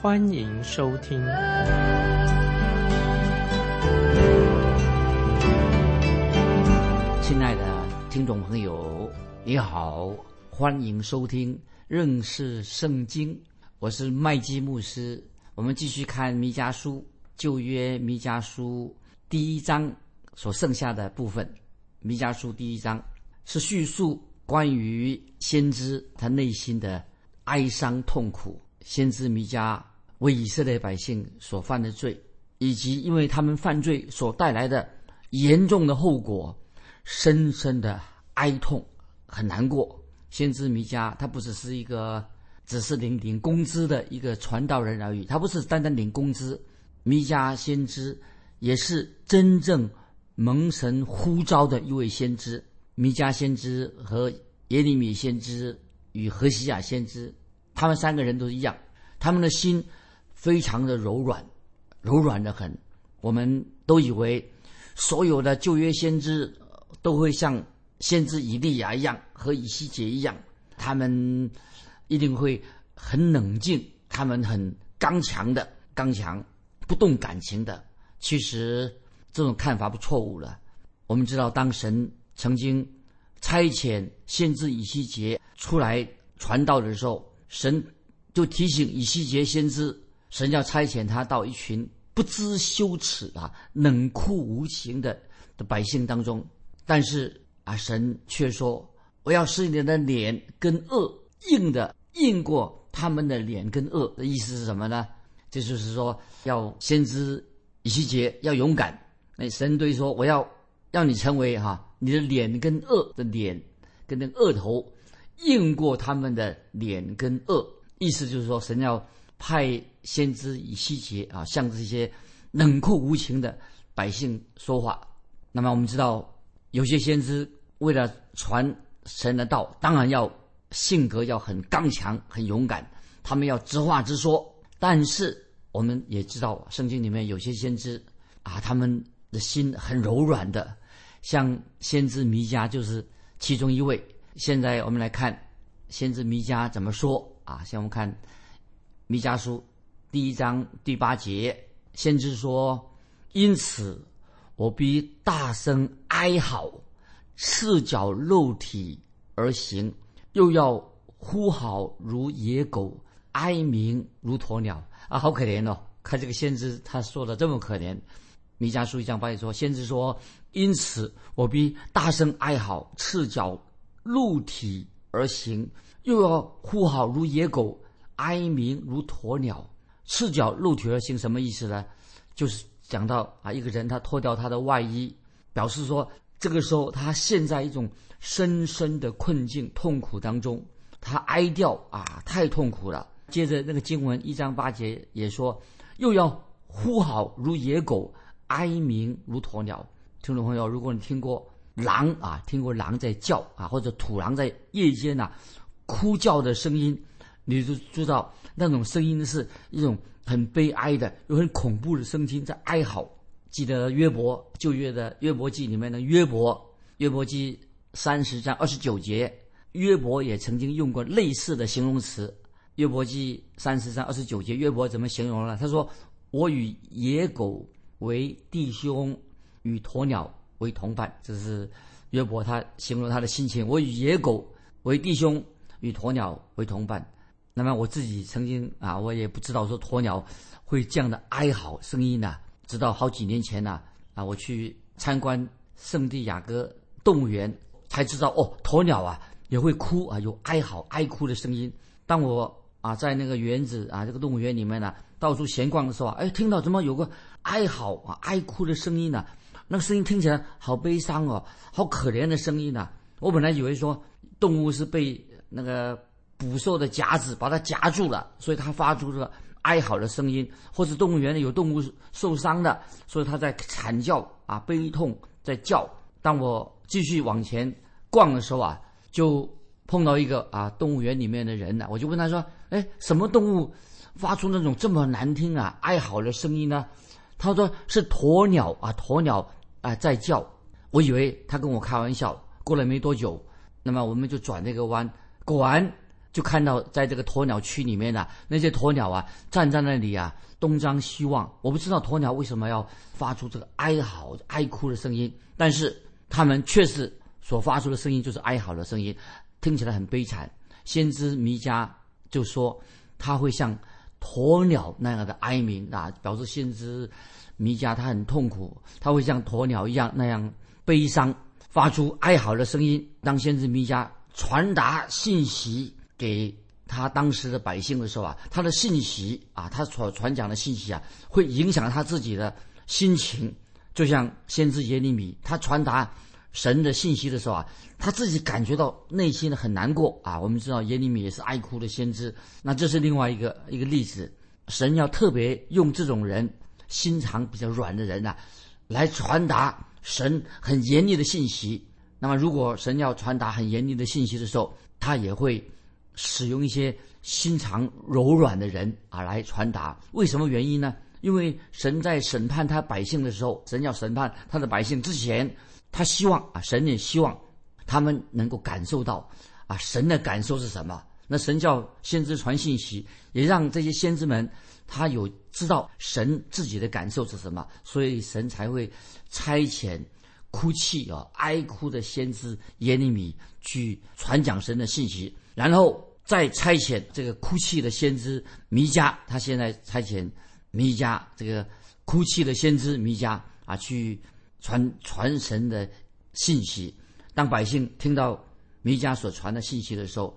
欢迎收听。亲爱的听众朋友，你好，欢迎收听认识圣经，我是麦基牧师。我们继续看弥迦书旧约弥迦书第一章所剩下的部分。弥迦书第一章是叙述关于先知他内心的哀伤痛苦，先知弥迦为以色列百姓所犯的罪，以及因为他们犯罪所带来的严重的后果，深深的哀痛，很难过。先知弥迦他不只是一个只是领领工资的一个传道人而已，他不是单单领工资，弥迦先知也是真正。蒙神呼召的一位先知，弥迦先知和耶利米先知与何西亚先知，他们三个人都一样，他们的心非常的柔软，柔软的很。我们都以为所有的旧约先知都会像先知以利亚一样，和以西结一样，他们一定会很冷静，他们很刚强的，刚强不动感情的。其实。这种看法不错误了。我们知道，当神曾经差遣先知以西结出来传道的时候，神就提醒以西结先知，神要差遣他到一群不知羞耻啊、冷酷无情的的百姓当中。但是啊，神却说：“我要使你的脸跟恶硬的硬过他们的脸跟恶。”的意思是什么呢？这就是说，要先知以西结要勇敢。那神对说：“我要让你成为哈，你的脸跟恶的脸，跟那个恶头硬过他们的脸跟恶。意思就是说，神要派先知以西结啊，向这些冷酷无情的百姓说话。那么我们知道，有些先知为了传神的道，当然要性格要很刚强、很勇敢，他们要直话直说。但是我们也知道，圣经里面有些先知啊，他们。”的心很柔软的，像先知弥迦就是其中一位。现在我们来看先知弥迦怎么说啊？先我们看弥迦书第一章第八节，先知说：“因此我必大声哀嚎，赤脚肉体而行，又要呼号如野狗，哀鸣如鸵鸟。”啊，好可怜哦！看这个先知他说的这么可怜。弥迦书一章八节说：“先知说，因此我必大声哀嚎，赤脚露体而行，又要呼号如野狗，哀鸣如鸵鸟。赤脚露体而行什么意思呢？就是讲到啊，一个人他脱掉他的外衣，表示说这个时候他陷在一种深深的困境、痛苦当中，他哀掉啊，太痛苦了。接着那个经文一章八节也说，又要呼号如野狗。”哀鸣如鸵鸟，听众朋友，如果你听过狼啊，听过狼在叫啊，或者土狼在夜间呐哭叫的声音，你就知道那种声音是一种很悲哀的、又很恐怖的声音在哀嚎。记得约伯旧约的约伯记里面的约伯，约伯记三十章二十九节，约伯也曾经用过类似的形容词。约伯记三十章二十九节，约伯怎么形容呢？他说：“我与野狗。”为弟兄与鸵鸟为同伴，这是约伯他形容他的心情。我与野狗为弟兄，与鸵鸟为同伴。那么我自己曾经啊，我也不知道说鸵鸟会这样的哀嚎声音呢。直到好几年前呢，啊，我去参观圣地亚哥动物园，才知道哦，鸵鸟啊也会哭啊，有哀嚎、哀哭的声音。当我啊在那个园子啊这个动物园里面呢，到处闲逛的时候，哎，听到怎么有个。哀嚎啊，哀哭的声音呢？那个声音听起来好悲伤哦，好可怜的声音呐！我本来以为说动物是被那个捕兽的夹子把它夹住了，所以它发出这个哀嚎的声音，或者动物园里有动物受伤的，所以它在惨叫啊，悲痛在叫。当我继续往前逛的时候啊，就碰到一个啊动物园里面的人呢，我就问他说：“哎，什么动物发出那种这么难听啊哀嚎的声音呢？”他说：“是鸵鸟啊，鸵鸟啊在叫。”我以为他跟我开玩笑。过了没多久，那么我们就转那个弯，果然。就看到在这个鸵鸟区里面呢，那些鸵鸟啊站在那里啊，东张西望。我不知道鸵鸟为什么要发出这个哀嚎、哀哭的声音，但是它们确实所发出的声音就是哀嚎的声音，听起来很悲惨。先知弥迦就说他会像鸵鸟那样的哀鸣啊，表示先知弥迦他很痛苦，他会像鸵鸟一样那样悲伤，发出哀嚎的声音。当先知弥迦传达信息。给他当时的百姓的时候啊，他的信息啊，他所传讲的信息啊，会影响他自己的心情。就像先知耶利米，他传达神的信息的时候啊，他自己感觉到内心的很难过啊。我们知道耶利米也是爱哭的先知，那这是另外一个一个例子。神要特别用这种人心肠比较软的人呐，来传达神很严厉的信息。那么，如果神要传达很严厉的信息的时候，他也会。使用一些心肠柔软的人啊来传达，为什么原因呢？因为神在审判他百姓的时候，神要审判他的百姓之前，他希望啊，神也希望他们能够感受到啊，神的感受是什么？那神叫先知传信息，也让这些先知们他有知道神自己的感受是什么，所以神才会差遣哭泣啊、哀哭的先知耶利米去传讲神的信息，然后。再差遣这个哭泣的先知弥迦，他现在差遣弥迦这个哭泣的先知弥迦啊，去传传神的信息。当百姓听到弥迦所传的信息的时候，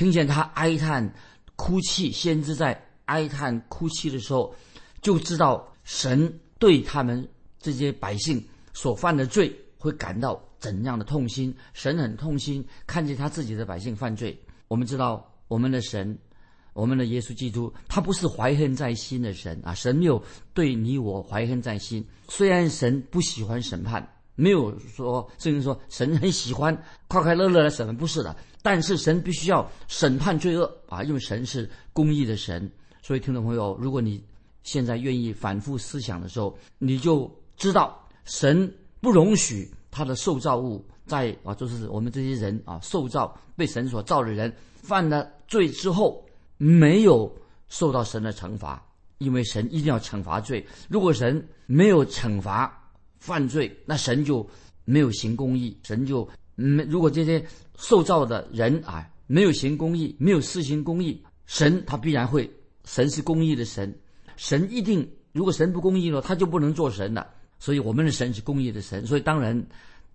听见他哀叹哭泣，先知在哀叹哭泣的时候，就知道神对他们这些百姓所犯的罪会感到怎样的痛心。神很痛心，看见他自己的百姓犯罪。我们知道。我们的神，我们的耶稣基督，他不是怀恨在心的神啊！神没有对你我怀恨在心。虽然神不喜欢审判，没有说甚至说神很喜欢快快乐乐的审判，不是的。但是神必须要审判罪恶啊！因为神是公义的神。所以听众朋友，如果你现在愿意反复思想的时候，你就知道神不容许他的受造物在啊，就是我们这些人啊，受造被神所造的人。犯了罪之后，没有受到神的惩罚，因为神一定要惩罚罪。如果神没有惩罚犯罪，那神就没有行公义。神就没如果这些受造的人啊没有行公义，没有施行公义，神他必然会。神是公义的神，神一定如果神不公义了，他就不能做神了。所以我们的神是公义的神。所以当然，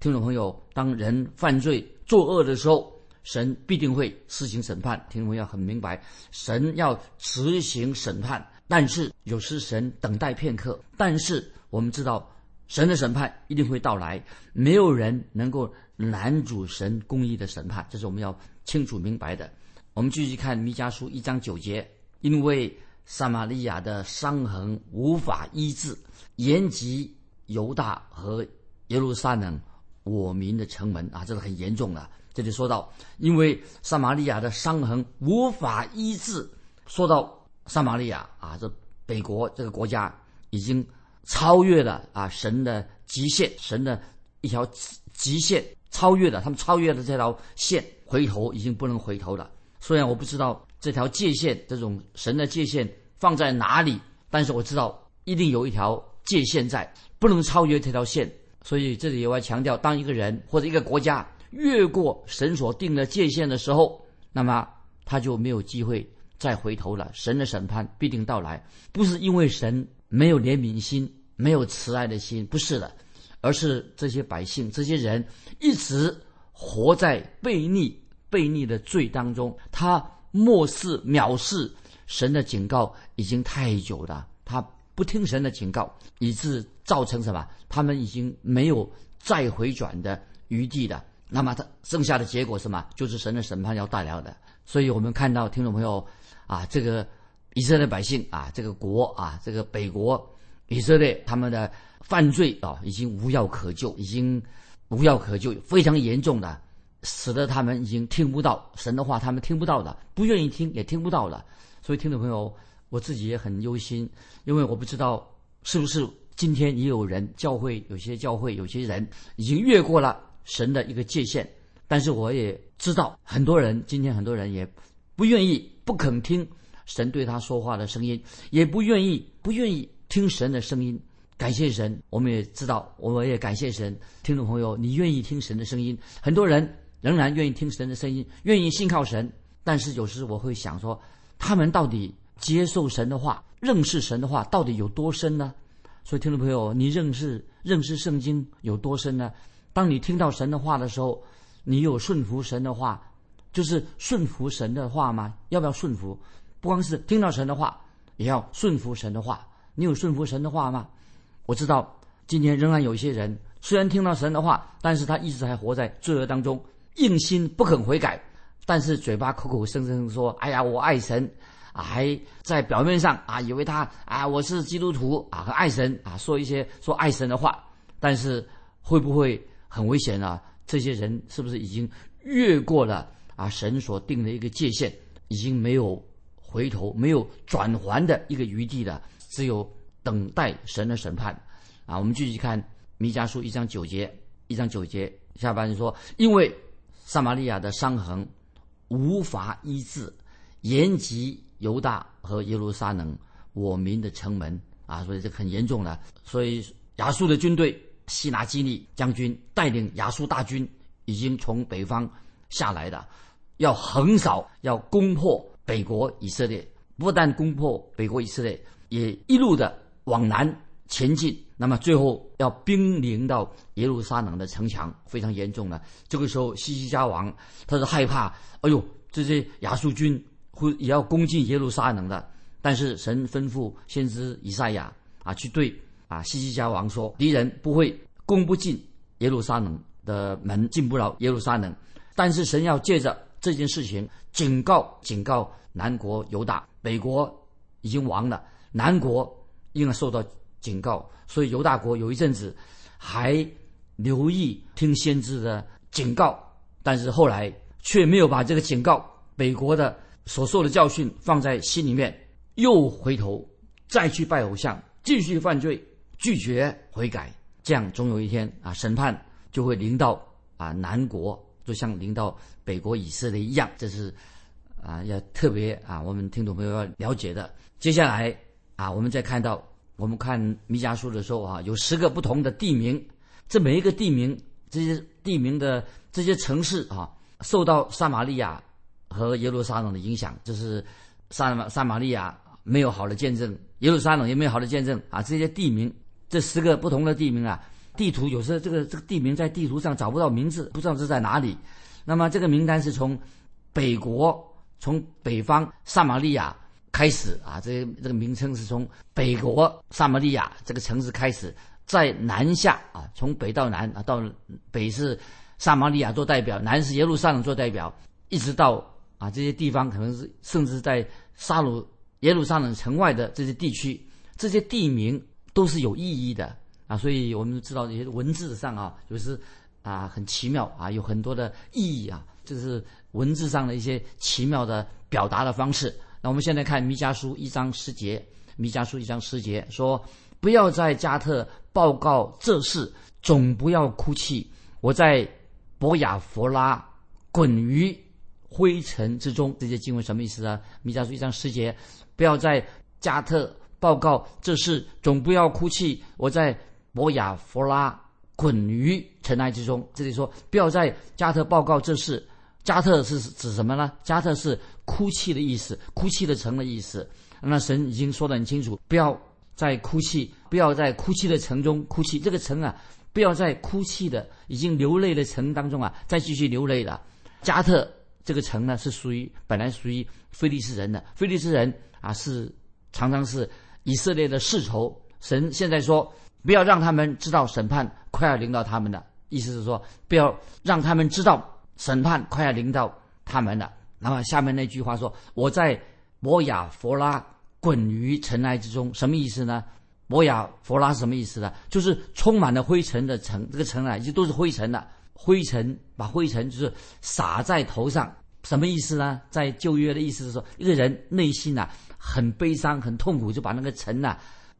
听众朋友，当人犯罪作恶的时候。神必定会施行审判，听众朋友很明白，神要执行审判，但是有时神等待片刻。但是我们知道，神的审判一定会到来，没有人能够拦阻神公义的审判，这是我们要清楚明白的。我们继续看弥迦书一章九节，因为撒玛利亚的伤痕无法医治，延及犹大和耶路撒冷我民的城门啊，这是很严重的。这里说到，因为撒玛利亚的伤痕无法医治。说到撒玛利亚啊，这北国这个国家已经超越了啊神的极限，神的一条极限超越了，他们超越了这条线，回头已经不能回头了。虽然我不知道这条界限，这种神的界限放在哪里，但是我知道一定有一条界限在，不能超越这条线。所以这里我要强调，当一个人或者一个国家。越过神所定的界限的时候，那么他就没有机会再回头了。神的审判必定到来，不是因为神没有怜悯心、没有慈爱的心，不是的，而是这些百姓、这些人一直活在悖逆、悖逆的罪当中。他漠视、藐视神的警告已经太久了，他不听神的警告，以致造成什么？他们已经没有再回转的余地了。那么他剩下的结果什么？就是神的审判要带来的。所以我们看到听众朋友啊，这个以色列百姓啊，这个国啊，这个北国以色列他们的犯罪啊，已经无药可救，已经无药可救，非常严重的，使得他们已经听不到神的话，他们听不到的，不愿意听也听不到了。所以，听众朋友，我自己也很忧心，因为我不知道是不是今天也有人教会有些教会有些人已经越过了神的一个界限，但是我也知道很多人今天很多人也不愿意、不肯听神对他说话的声音，也不愿意、不愿意听神的声音。感谢神，我们也知道，我们也感谢神。听众朋友，你愿意听神的声音？很多人仍然愿意听神的声音，愿意信靠神，但是有时我会想说。他们到底接受神的话、认识神的话到底有多深呢？所以，听众朋友，你认识认识圣经有多深呢？当你听到神的话的时候，你有顺服神的话，就是顺服神的话吗？要不要顺服？不光是听到神的话，也要顺服神的话。你有顺服神的话吗？我知道今天仍然有一些人，虽然听到神的话，但是他一直还活在罪恶当中，硬心不肯悔改。但是嘴巴口口声声说：“哎呀，我爱神，啊还在表面上啊，以为他啊，我是基督徒啊，和爱神啊，说一些说爱神的话。但是会不会很危险呢？这些人是不是已经越过了啊神所定的一个界限，已经没有回头、没有转还的一个余地了？只有等待神的审判啊！我们继续看弥迦书一章九节，一章九节下半说：因为撒玛利亚的伤痕。”无法医治，延及犹大和耶路撒冷，我民的城门啊，所以这很严重了。所以亚述的军队，希拿基利将军带领亚述大军，已经从北方下来的，要横扫，要攻破北国以色列。不但攻破北国以色列，也一路的往南前进。那么最后要兵临到耶路撒冷的城墙，非常严重了。这个时候，西西家王他是害怕，哎呦，这些亚述军会也要攻进耶路撒冷的。但是神吩咐先知以赛亚啊，去对啊西西家王说，敌人不会攻不进耶路撒冷的门，进不了耶路撒冷。但是神要借着这件事情警告警告南国犹大，北国已经亡了，南国应该受到。警告，所以犹大国有一阵子还留意听先知的警告，但是后来却没有把这个警告北国的所受的教训放在心里面，又回头再去拜偶像，继续犯罪，拒绝悔改，这样总有一天啊，审判就会临到啊南国，就像临到北国以色列一样，这是啊要特别啊我们听众朋友要了解的。接下来啊，我们再看到。我们看弥迦书的时候啊，有十个不同的地名，这每一个地名，这些地名的这些城市啊，受到撒玛利亚和耶路撒冷的影响。这是撒玛撒玛利亚没有好的见证，耶路撒冷也没有好的见证啊。这些地名，这十个不同的地名啊，地图有时候这个这个地名在地图上找不到名字，不知道是在哪里。那么这个名单是从北国，从北方撒玛利亚。开始啊，这这个名称是从北国撒玛利亚这个城市开始，在南下啊，从北到南啊，到北是撒玛利亚做代表，南是耶路撒冷做代表，一直到啊这些地方可能是甚至在撒鲁耶路撒冷城外的这些地区，这些地名都是有意义的啊，所以我们知道这些文字上啊，就是啊很奇妙啊，有很多的意义啊，这是文字上的一些奇妙的表达的方式。那我们现在看弥迦书一章十节，弥迦书一章十节说：“不要在加特报告这事，总不要哭泣。我在博雅佛拉滚于灰尘之中。”这些经文什么意思啊？弥迦书一章十节：“不要在加特报告这事，总不要哭泣。我在摩亚弗拉滚于尘埃之中。”这里说：“不要在加特报告这事。”加特是指什么呢？加特是哭泣的意思，哭泣的城的意思。那神已经说得很清楚，不要在哭泣，不要在哭泣的城中哭泣。这个城啊，不要在哭泣的、已经流泪的城当中啊，再继续流泪了。加特这个城呢，是属于本来属于菲利斯人的，菲利斯人啊，是常常是以色列的世仇。神现在说，不要让他们知道审判快要临到他们的意思是说，不要让他们知道。审判快要临到他们了。那么下面那句话说：“我在摩亚佛拉滚于尘埃之中，什么意思呢？摩亚佛拉什么意思呢？就是充满了灰尘的尘，这个尘啊，已经都是灰尘了。灰尘把灰尘就是撒在头上，什么意思呢？在旧约的意思是说，一个人内心呐很悲伤、很痛苦，就把那个尘呐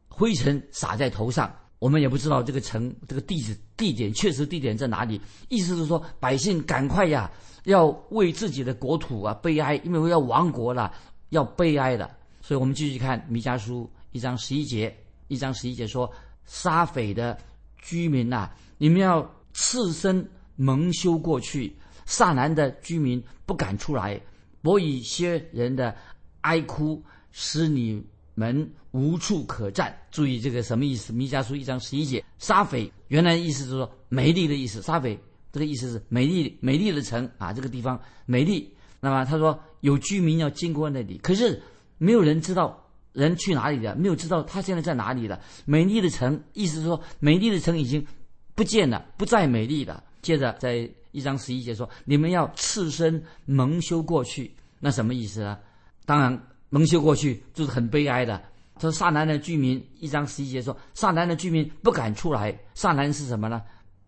灰尘撒在头上。我们也不知道这个城这个地址地点确实地点在哪里。意思是说，百姓赶快呀，要为自己的国土啊悲哀，因为要亡国了，要悲哀的。所以我们继续看弥迦书一章十一节，一章十一节说：沙斐的居民呐，你们要赤身蒙羞过去；萨南的居民不敢出来。我以些人的哀哭使你。门无处可站，注意这个什么意思？弥迦书一章十一节，沙斐原来意思是说美丽的意思，沙斐这个意思是美丽美丽的城啊，这个地方美丽。那么他说有居民要经过那里，可是没有人知道人去哪里的，没有知道他现在在哪里了。美丽的城，意思是说美丽的城已经不见了，不再美丽了。接着在一章十一节说，你们要赤身蒙羞过去，那什么意思呢？当然。蒙羞过去就是很悲哀的。说萨南的居民一章十一节说，萨南的居民不敢出来。萨南是什么呢？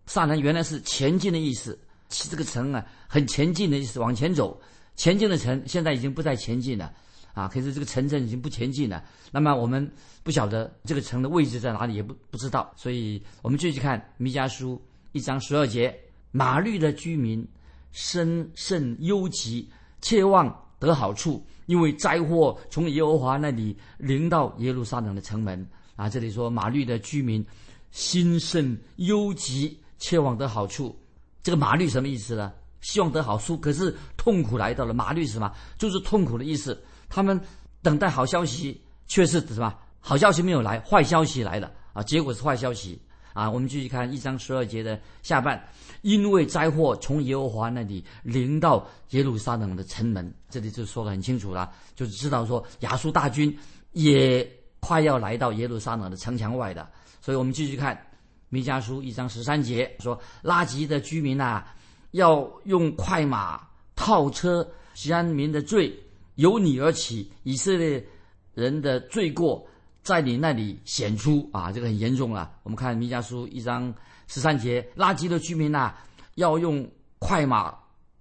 萨南原来是前进的意思，这个城啊很前进的意思，往前走。前进的城现在已经不再前进了啊，可是这个城镇已经不前进了。那么我们不晓得这个城的位置在哪里，也不不知道。所以我们继续看弥迦书一章十二节，马律的居民深甚忧急，切望得好处。因为灾祸从耶和华那里临到耶路撒冷的城门啊，这里说马律的居民心甚忧急，切望得好处。这个马律什么意思呢？希望得好处，可是痛苦来到了。马律是什么？就是痛苦的意思。他们等待好消息，却是什么？好消息没有来，坏消息来了啊！结果是坏消息。啊，我们继续看一章十二节的下半，因为灾祸从耶和华那里临到耶路撒冷的城门，这里就说的很清楚了，就知道说亚述大军也快要来到耶路撒冷的城墙外的。所以我们继续看弥迦书一章十三节说，拉吉的居民呐，要用快马套车，西安民的罪由你而起，以色列人的罪过。在你那里显出啊，这个很严重了。我们看弥迦书一章十三节，垃圾的居民呐，要用快马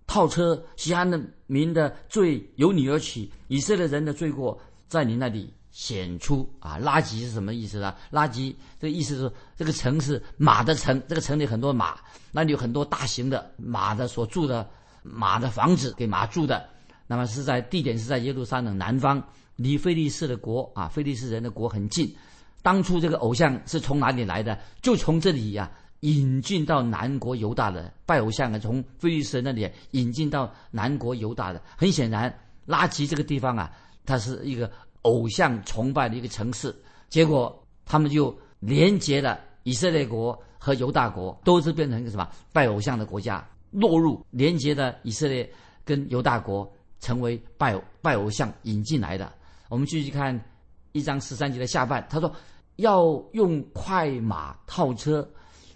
套车，西安的民的罪由你而起，以色列人的罪过在你那里显出啊。垃圾是什么意思呢？垃圾这个意思是这个城是马的城，这个城里很多马，那里有很多大型的马的所住的马的房子给马住的，那么是在地点是在耶路撒冷南方。离菲利士的国啊，菲利士人的国很近。当初这个偶像是从哪里来的？就从这里呀，引进到南国犹大的拜偶像啊，从菲利士那里引进到南国犹大的。很显然，拉吉这个地方啊，它是一个偶像崇拜的一个城市。结果他们就连接了以色列国和犹大国，都是变成一个什么拜偶像的国家，落入连接的以色列跟犹大国，成为拜拜偶像引进来的。我们继续看一章十三节的下半，他说要用快马套车。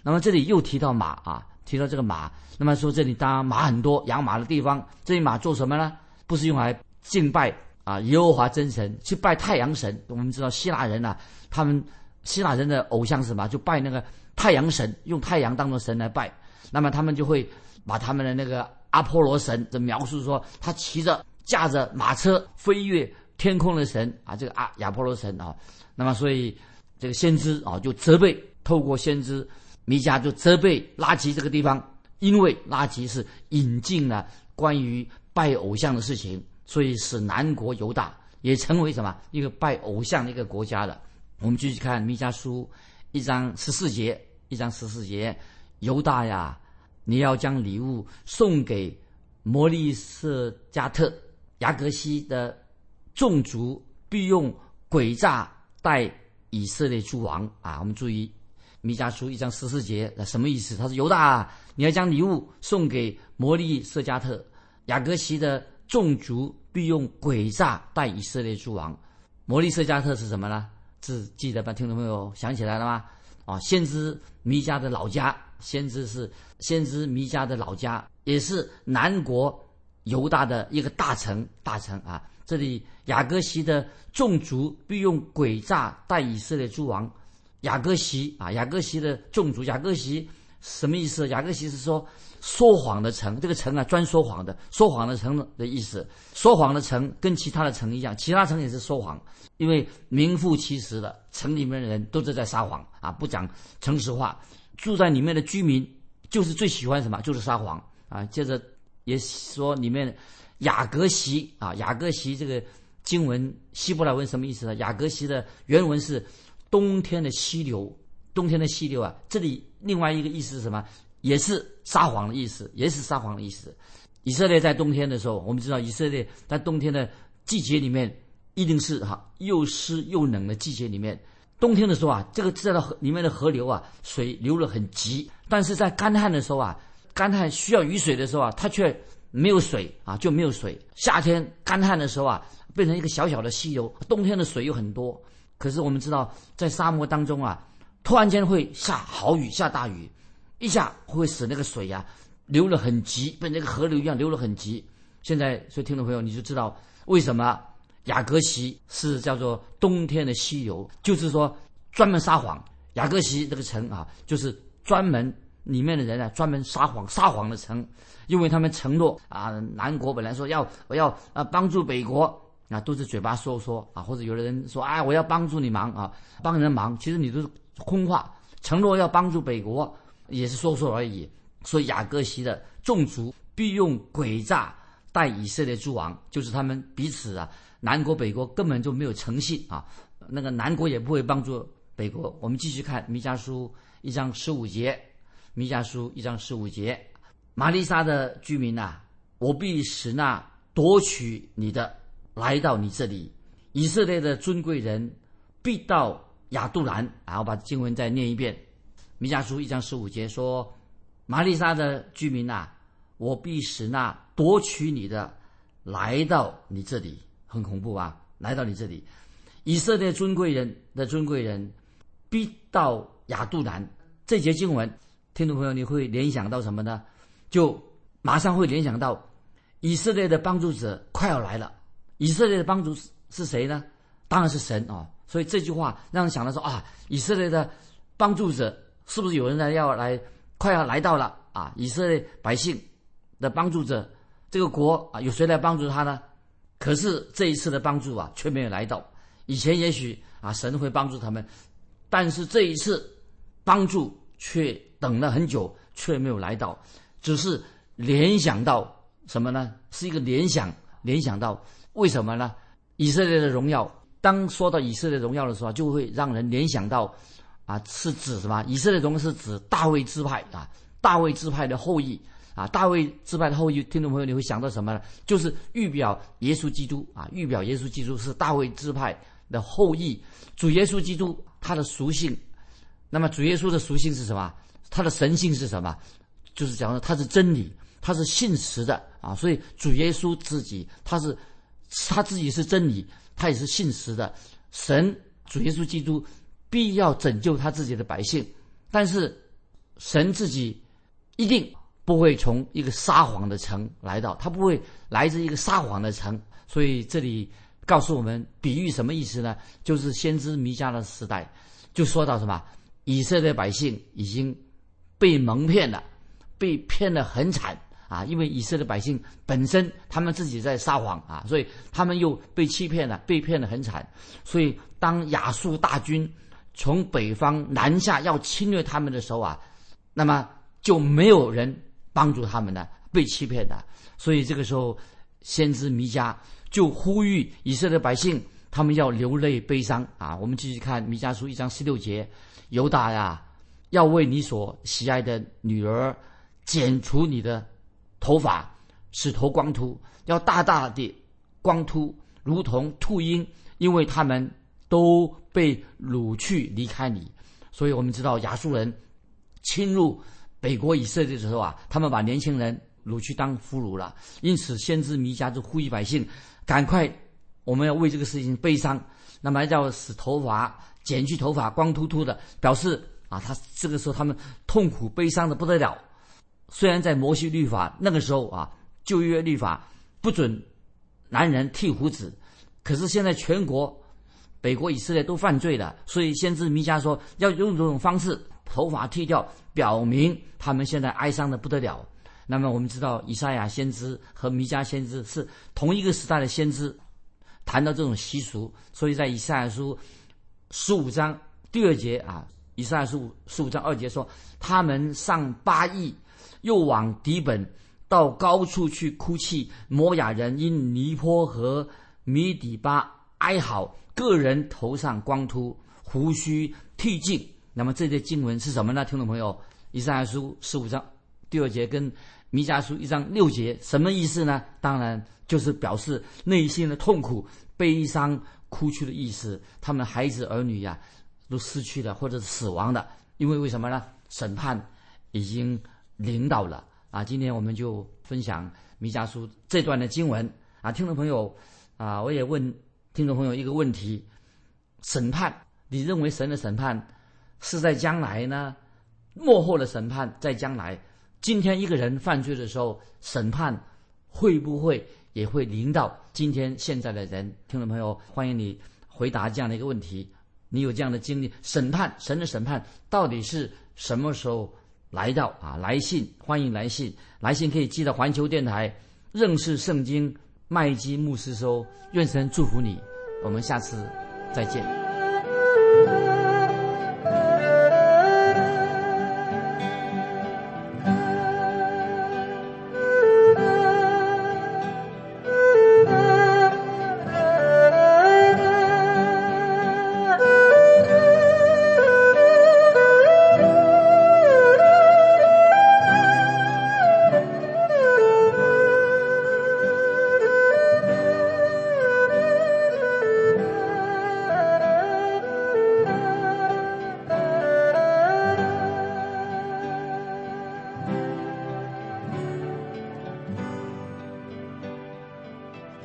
那么这里又提到马啊，提到这个马。那么说这里当然马很多，养马的地方，这些马做什么呢？不是用来敬拜啊耶和华真神，去拜太阳神。我们知道希腊人呐，他们希腊人的偶像是什么？就拜那个太阳神，用太阳当做神来拜。那么他们就会把他们的那个阿波罗神的描述说，他骑着驾着马车飞跃。天空的神啊，这个阿亚波罗神啊，那么所以这个先知啊就责备，透过先知弥迦就责备拉吉这个地方，因为拉吉是引进了关于拜偶像的事情，所以使南国犹大也成为什么一个拜偶像的一个国家了。我们继续看弥迦书一章十四节，一章十四节，犹大呀，你要将礼物送给摩利色加特雅各西的。众族必用诡诈待以色列诸王啊！我们注意，弥迦书一章十四节，那什么意思？他说犹大，你要将礼物送给摩利色加特、雅各西的众族，必用诡诈待以色列诸王。摩利色加特是什么呢？是记得吧听众朋友想起来了吗？啊，先知弥迦的老家，先知是先知弥迦的老家，也是南国犹大的一个大臣，大臣啊。这里雅各席的众族必用诡诈待以色列诸王。雅各席啊，雅各席的众族，雅各席什么意思？雅各席是说说谎的城，这个城啊专说谎的，说谎的城的意思。说谎的城跟其他的城一样，其他城也是说谎，因为名副其实的城里面的人都是在撒谎啊，不讲诚实话。住在里面的居民就是最喜欢什么？就是撒谎啊。接着也说里面雅各席啊，雅各席这个经文希伯来文什么意思呢？雅各席的原文是。冬天的溪流，冬天的溪流啊，这里另外一个意思是什么？也是撒谎的意思，也是撒谎的意思。以色列在冬天的时候，我们知道以色列在冬天的季节里面，一定是哈又湿又冷的季节里面。冬天的时候啊，这个这河里面的河流啊，水流得很急；但是在干旱的时候啊，干旱需要雨水的时候啊，它却没有水啊，就没有水。夏天干旱的时候啊，变成一个小小的溪流；冬天的水又很多。可是我们知道，在沙漠当中啊，突然间会下好雨、下大雨，一下会使那个水呀流得很急，跟那个河流一样流得很急。现在，所以听众朋友你就知道为什么雅各席是叫做冬天的溪流，就是说专门撒谎。雅各席这个城啊，就是专门里面的人啊，专门撒谎、撒谎的城，因为他们承诺啊，南国本来说要我要啊帮助北国。啊都是嘴巴说说啊，或者有的人说啊，我要帮助你忙啊，帮人忙，其实你都是空话。承诺要帮助北国，也是说说而已。所以雅各西的众族必用诡诈待以色列诸王，就是他们彼此啊，南国北国根本就没有诚信啊。那个南国也不会帮助北国。我们继续看弥迦书一章十五节，弥迦书一章十五节，玛丽莎的居民呐，我必使那夺取你的。来到你这里，以色列的尊贵人必到亚杜兰。然后把经文再念一遍，《弥迦书》一章十五节说：“玛丽莎的居民呐，我必使那夺取你的来到你这里。”很恐怖啊！来到你这里，以色列尊贵人的尊贵人必到亚杜兰。这节经文，听众朋友，你会联想到什么呢？就马上会联想到以色列的帮助者快要来了。以色列的帮助是谁呢？当然是神啊！所以这句话让人想到说啊，以色列的帮助者是不是有人来要来快要来到了啊？以色列百姓的帮助者，这个国啊，有谁来帮助他呢？可是这一次的帮助啊，却没有来到。以前也许啊，神会帮助他们，但是这一次帮助却等了很久，却没有来到。只是联想到什么呢？是一个联想，联想到。为什么呢？以色列的荣耀，当说到以色列荣耀的时候，就会让人联想到，啊，是指什么？以色列荣耀是指大卫支派啊，大卫支派的后裔啊，大卫支派的后裔。听众朋友，你会想到什么呢？就是预表耶稣基督啊，预表耶稣基督是大卫支派的后裔。主耶稣基督他的属性，那么主耶稣的属性是什么？他的神性是什么？就是讲说他是真理，他是信实的啊，所以主耶稣自己他是。他自己是真理，他也是信实的。神主耶稣基督必要拯救他自己的百姓，但是神自己一定不会从一个撒谎的城来到，他不会来自一个撒谎的城。所以这里告诉我们，比喻什么意思呢？就是先知弥迦的时代，就说到什么，以色列百姓已经被蒙骗了，被骗得很惨。啊，因为以色列百姓本身他们自己在撒谎啊，所以他们又被欺骗了，被骗得很惨。所以当亚述大军从北方南下要侵略他们的时候啊，那么就没有人帮助他们的，被欺骗的。所以这个时候，先知弥迦就呼吁以色列百姓，他们要流泪悲伤啊。我们继续看弥迦书一章十六节：犹大呀，要为你所喜爱的女儿剪除你的。头发使头光秃，要大大的光秃，如同秃鹰，因为他们都被掳去离开你。所以我们知道亚述人侵入北国以色列的时候啊，他们把年轻人掳去当俘虏了。因此，先知弥迦就呼吁百姓，赶快，我们要为这个事情悲伤。那么要使头发剪去头发光秃秃的，表示啊，他这个时候他们痛苦悲伤的不得了。虽然在摩西律法那个时候啊，旧约律法不准男人剃胡子。可是现在全国北国以色列都犯罪了，所以先知弥迦说要用这种方式头发剃掉，表明他们现在哀伤的不得了。那么我们知道，以赛亚先知和弥迦先知是同一个时代的先知，谈到这种习俗，所以在以赛亚书十五章第二节啊，以赛亚书十五章二节说，他们上八亿，又往底本到高处去哭泣，摩雅人因尼坡和米底巴哀嚎，个人头上光秃，胡须剃尽。那么这些经文是什么呢？听众朋友，以赛亚书十五章第二节跟弥迦书一章六节什么意思呢？当然就是表示内心的痛苦、悲伤、哭泣的意思。他们孩子儿女呀，都失去了或者是死亡了，因为为什么呢？审判已经领导了啊！今天我们就分享弥迦书这段的经文啊，听众朋友。啊，我也问听众朋友一个问题：审判，你认为神的审判是在将来呢？幕后的审判在将来？今天一个人犯罪的时候，审判会不会也会临到今天现在的人？听众朋友，欢迎你回答这样的一个问题：你有这样的经历？审判，神的审判到底是什么时候来到？啊，来信，欢迎来信，来信可以寄到环球电台，认识圣经。麦基牧师收：“愿神祝福你，我们下次再见。”